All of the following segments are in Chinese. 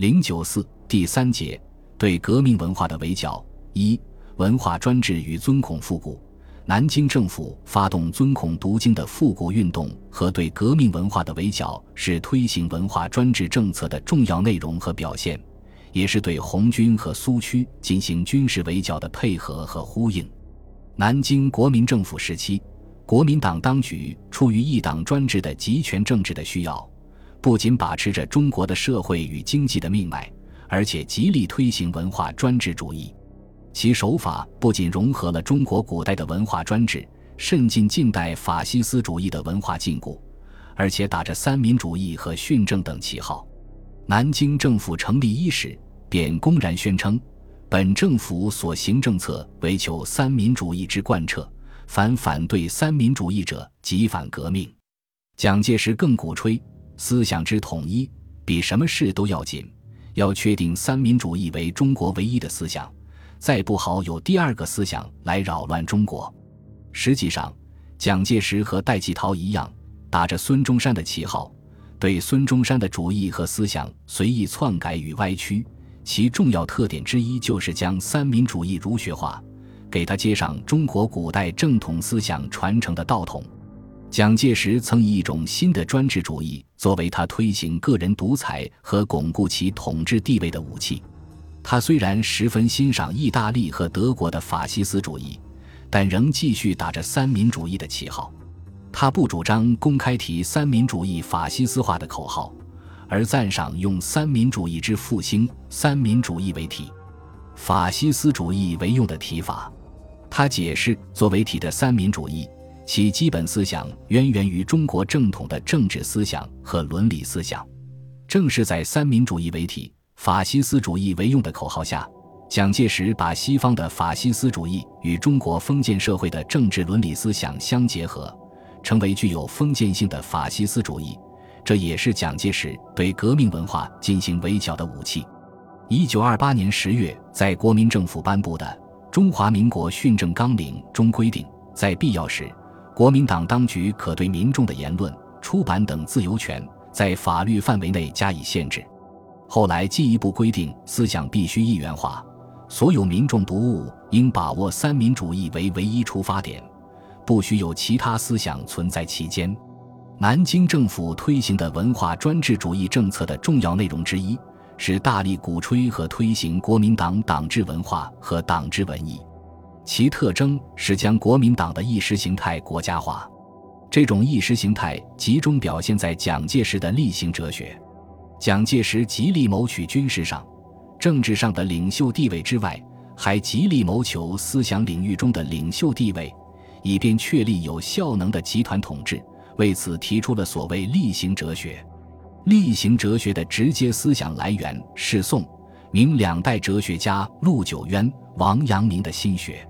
零九四第三节对革命文化的围剿一文化专制与尊孔复古。南京政府发动尊孔读经的复古运动和对革命文化的围剿，是推行文化专制政策的重要内容和表现，也是对红军和苏区进行军事围剿的配合和呼应。南京国民政府时期，国民党当局出于一党专制的集权政治的需要，不仅把持着中国的社会与经济的命脉，而且极力推行文化专制主义。其手法不仅融合了中国古代的文化专制，渗进近代法西斯主义的文化禁锢，而且打着三民主义和训政等旗号。南京政府成立伊始，便公然宣称，本政府所行政策为求三民主义之贯彻，凡反对三民主义者，即反革命。蒋介石更鼓吹思想之统一，比什么事都要紧，要确定三民主义为中国唯一的思想。再不好有第二个思想来扰乱中国。实际上，蒋介石和戴季陶一样，打着孙中山的旗号，对孙中山的主义和思想随意篡改与歪曲。其重要特点之一就是将三民主义儒学化，给他接上中国古代正统思想传承的道统。蒋介石曾以一种新的专制主义作为他推行个人独裁和巩固其统治地位的武器。他虽然十分欣赏意大利和德国的法西斯主义，但仍继续打着三民主义的旗号。他不主张公开提三民主义法西斯化的口号，而赞赏用三民主义之复兴、三民主义为体，法西斯主义为用的提法。他解释，作为体的三民主义，其基本思想渊源于中国正统的政治思想和伦理思想。正是在三民主义为体。法西斯主义为用的口号下，蒋介石把西方的法西斯主义与中国封建社会的政治伦理思想相结合，成为具有封建性的法西斯主义。这也是蒋介石对革命文化进行围剿的武器。一九二八年十月，在国民政府颁布的《中华民国训政纲领》中规定，在必要时，国民党当局可对民众的言论、出版等自由权，在法律范围内加以限制。后来进一步规定，思想必须一元化，所有民众读物应把握三民主义为唯一出发点，不许有其他思想存在其间。南京政府推行的文化专制主义政策的重要内容之一，是大力鼓吹和推行国民党党治文化和党治文艺，其特征是将国民党的意识形态国家化。这种意识形态集中表现在蒋介石的例行哲学。蒋介石极力谋取军事上、政治上的领袖地位之外，还极力谋求思想领域中的领袖地位，以便确立有效能的集团统治。为此，提出了所谓“例行哲学”。例行哲学的直接思想来源是宋、明两代哲学家陆九渊、王阳明的心学。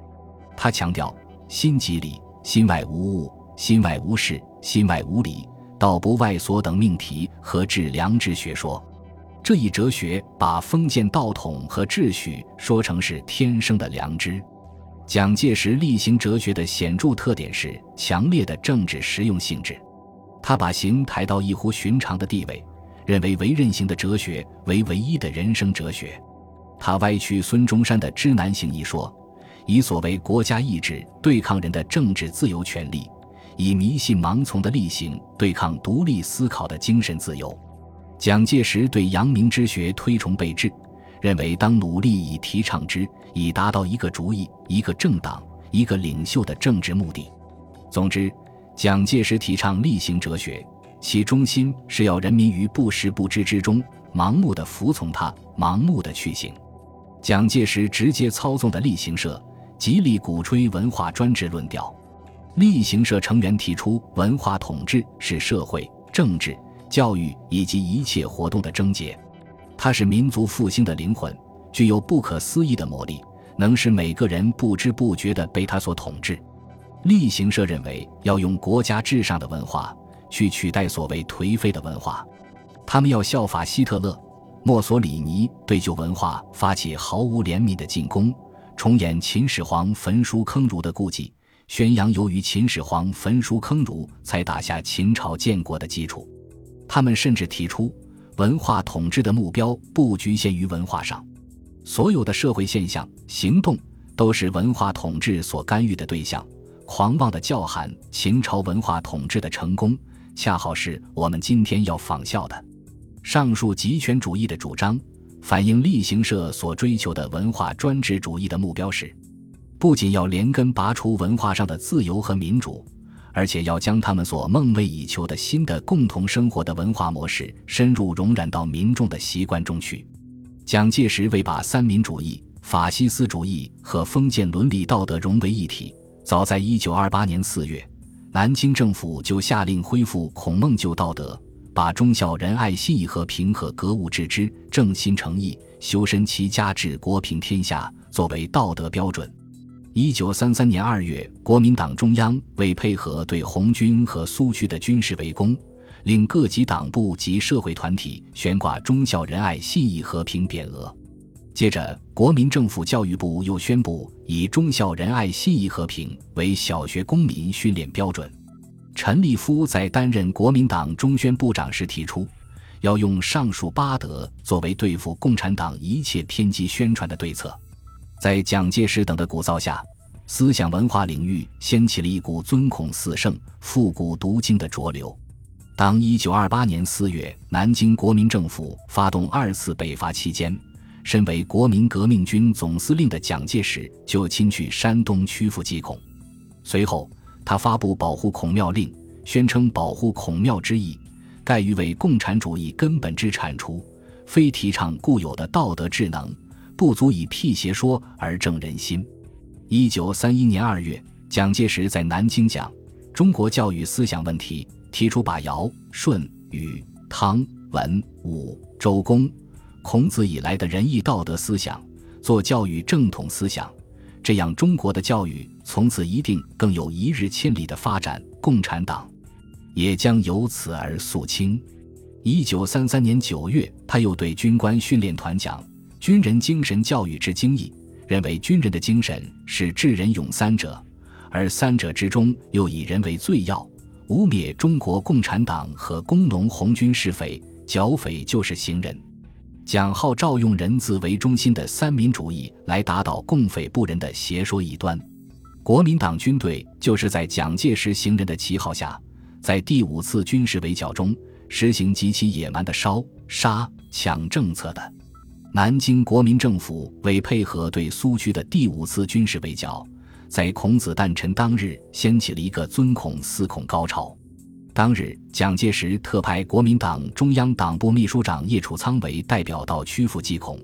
他强调“心即理，心外无物，心外无事，心外无理”。道不外所等命题和致良知学说，这一哲学把封建道统和秩序说成是天生的良知。蒋介石厉行哲学的显著特点是强烈的政治实用性质，他把行抬到异乎寻常的地位，认为唯任行的哲学为唯一的人生哲学。他歪曲孙中山的知难行一说，以所谓国家意志对抗人的政治自由权利。以迷信盲从的例行对抗独立思考的精神自由。蒋介石对阳明之学推崇备至，认为当努力以提倡之，以达到一个主义、一个政党、一个领袖的政治目的。总之，蒋介石提倡例行哲学，其中心是要人民于不识不知之中盲目的服从他，盲目的去行。蒋介石直接操纵的例行社，极力鼓吹文化专制论调。立行社成员提出，文化统治是社会、政治、教育以及一切活动的症结，它是民族复兴的灵魂，具有不可思议的魔力，能使每个人不知不觉地被它所统治。立行社认为，要用国家至上的文化去取代所谓颓废的文化，他们要效法希特勒、墨索里尼，对旧文化发起毫无怜悯的进攻，重演秦始皇焚书坑儒的故伎。宣扬由于秦始皇焚书坑儒，才打下秦朝建国的基础。他们甚至提出，文化统治的目标不局限于文化上，所有的社会现象、行动都是文化统治所干预的对象。狂妄的叫喊，秦朝文化统治的成功，恰好是我们今天要仿效的。上述极权主义的主张，反映力行社所追求的文化专制主义的目标是：不仅要连根拔除文化上的自由和民主。而且要将他们所梦寐以求的新的共同生活的文化模式深入融染到民众的习惯中去。蒋介石为把三民主义、法西斯主义和封建伦理道德融为一体，早在1928年4月，南京政府就下令恢复孔孟旧道德，把忠孝仁爱信义和平和格物致知、正心诚意、修身齐家治国平天下作为道德标准。一九三三年二月，国民党中央为配合对红军和苏区的军事围攻，令各级党部及社会团体悬挂“忠孝仁爱信义和平”匾额。接着，国民政府教育部又宣布以“忠孝仁爱信义和平”为小学公民训练标准。陈立夫在担任国民党中宣部长时提出，要用上述八德作为对付共产党一切偏激宣传的对策。在蒋介石等的鼓噪下，思想文化领域掀起了一股尊孔四圣、复古读经的浊流。当1928年4月，南京国民政府发动二次北伐期间，身为国民革命军总司令的蒋介石就亲去山东曲阜祭孔。随后，他发布保护孔庙令，宣称保护孔庙之意，盖于为共产主义根本之铲除，非提倡固有的道德智能。不足以辟邪说而正人心。一九三一年二月，蒋介石在南京讲中国教育思想问题，提出把尧、舜、禹、汤、文、武、周公、孔子以来的仁义道德思想做教育正统思想，这样中国的教育从此一定更有一日千里的发展，共产党也将由此而肃清。一九三三年九月，他又对军官训练团讲。军人精神教育之精义，认为军人的精神是智仁勇三者，而三者之中又以人为最要。污蔑中国共产党和工农红军是匪，剿匪就是行人。蒋号召用人字为中心的三民主义来打倒共匪不仁的邪说异端。国民党军队就是在蒋介石行人的旗号下，在第五次军事围剿中实行极其野蛮的烧杀抢政策的。南京国民政府为配合对苏区的第五次军事围剿，在孔子诞辰当日掀起了一个尊孔思孔高潮。当日，蒋介石特派国民党中央党部秘书长叶楚仓为代表到曲阜祭孔。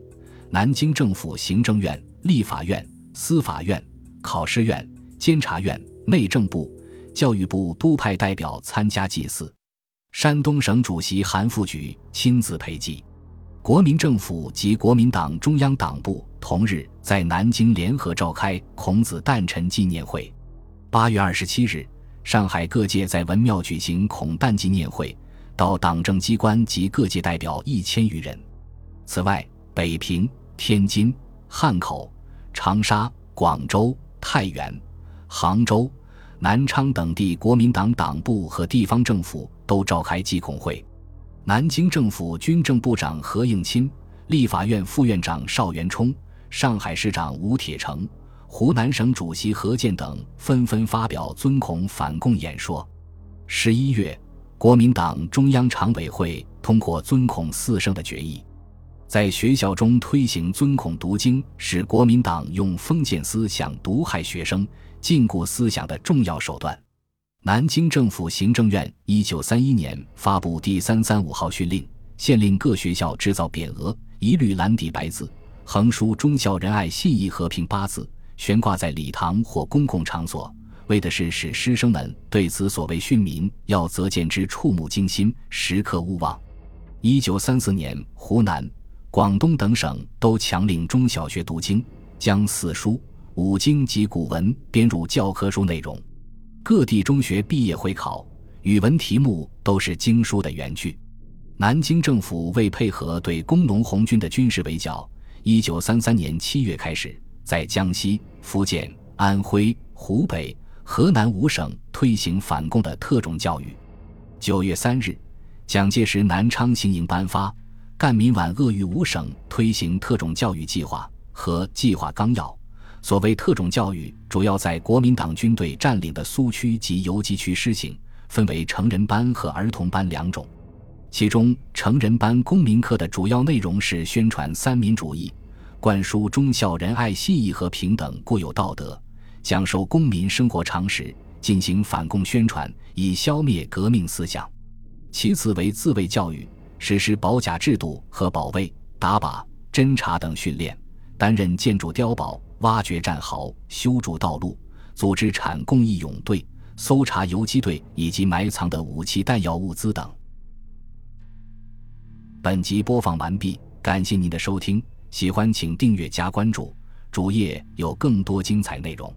南京政府行政院、立法院、司法院、考试院、监察院、内政部、教育部都派代表参加祭祀。山东省主席韩复榘亲自陪祭。国民政府及国民党中央党部同日在南京联合召开孔子诞辰纪念会。八月二十七日，上海各界在文庙举行孔诞纪念会，到党政机关及各界代表一千余人。此外，北平、天津、汉口、长沙、广州、太原、杭州、南昌等地国民党党部和地方政府都召开祭孔会。南京政府军政部长何应钦、立法院副院长邵元冲、上海市长吴铁城、湖南省主席何健等纷纷发表尊孔反共演说。十一月，国民党中央常委会通过尊孔四圣的决议，在学校中推行尊孔读经，是国民党用封建思想毒害学生、禁锢思想的重要手段。南京政府行政院一九三一年发布第三三五号训令，限令各学校制造匾额，一律蓝底白字，横书“忠孝仁爱信义和平”八字，悬挂在礼堂或公共场所，为的是使师生们对此所谓训民要则见之触目惊心，时刻勿忘。一九三四年，湖南、广东等省都强令中小学读经，将四书、五经及古文编入教科书内容。各地中学毕业会考语文题目都是经书的原句。南京政府为配合对工农红军的军事围剿，一九三三年七月开始，在江西、福建、安徽、湖北、河南五省推行反共的特种教育。九月三日，蒋介石南昌行营颁发赣闽皖鄂豫五省推行特种教育计划和计划纲要。所谓特种教育，主要在国民党军队占领的苏区及游击区施行，分为成人班和儿童班两种。其中，成人班公民课的主要内容是宣传三民主义，灌输忠孝仁爱信义和平等固有道德，讲授公民生活常识，进行反共宣传，以消灭革命思想。其次为自卫教育，实施保甲制度和保卫、打靶、侦察等训练，担任建筑碉堡。挖掘战壕、修筑道路、组织产供义勇队、搜查游击队以及埋藏的武器弹药物资等。本集播放完毕，感谢您的收听，喜欢请订阅加关注，主页有更多精彩内容。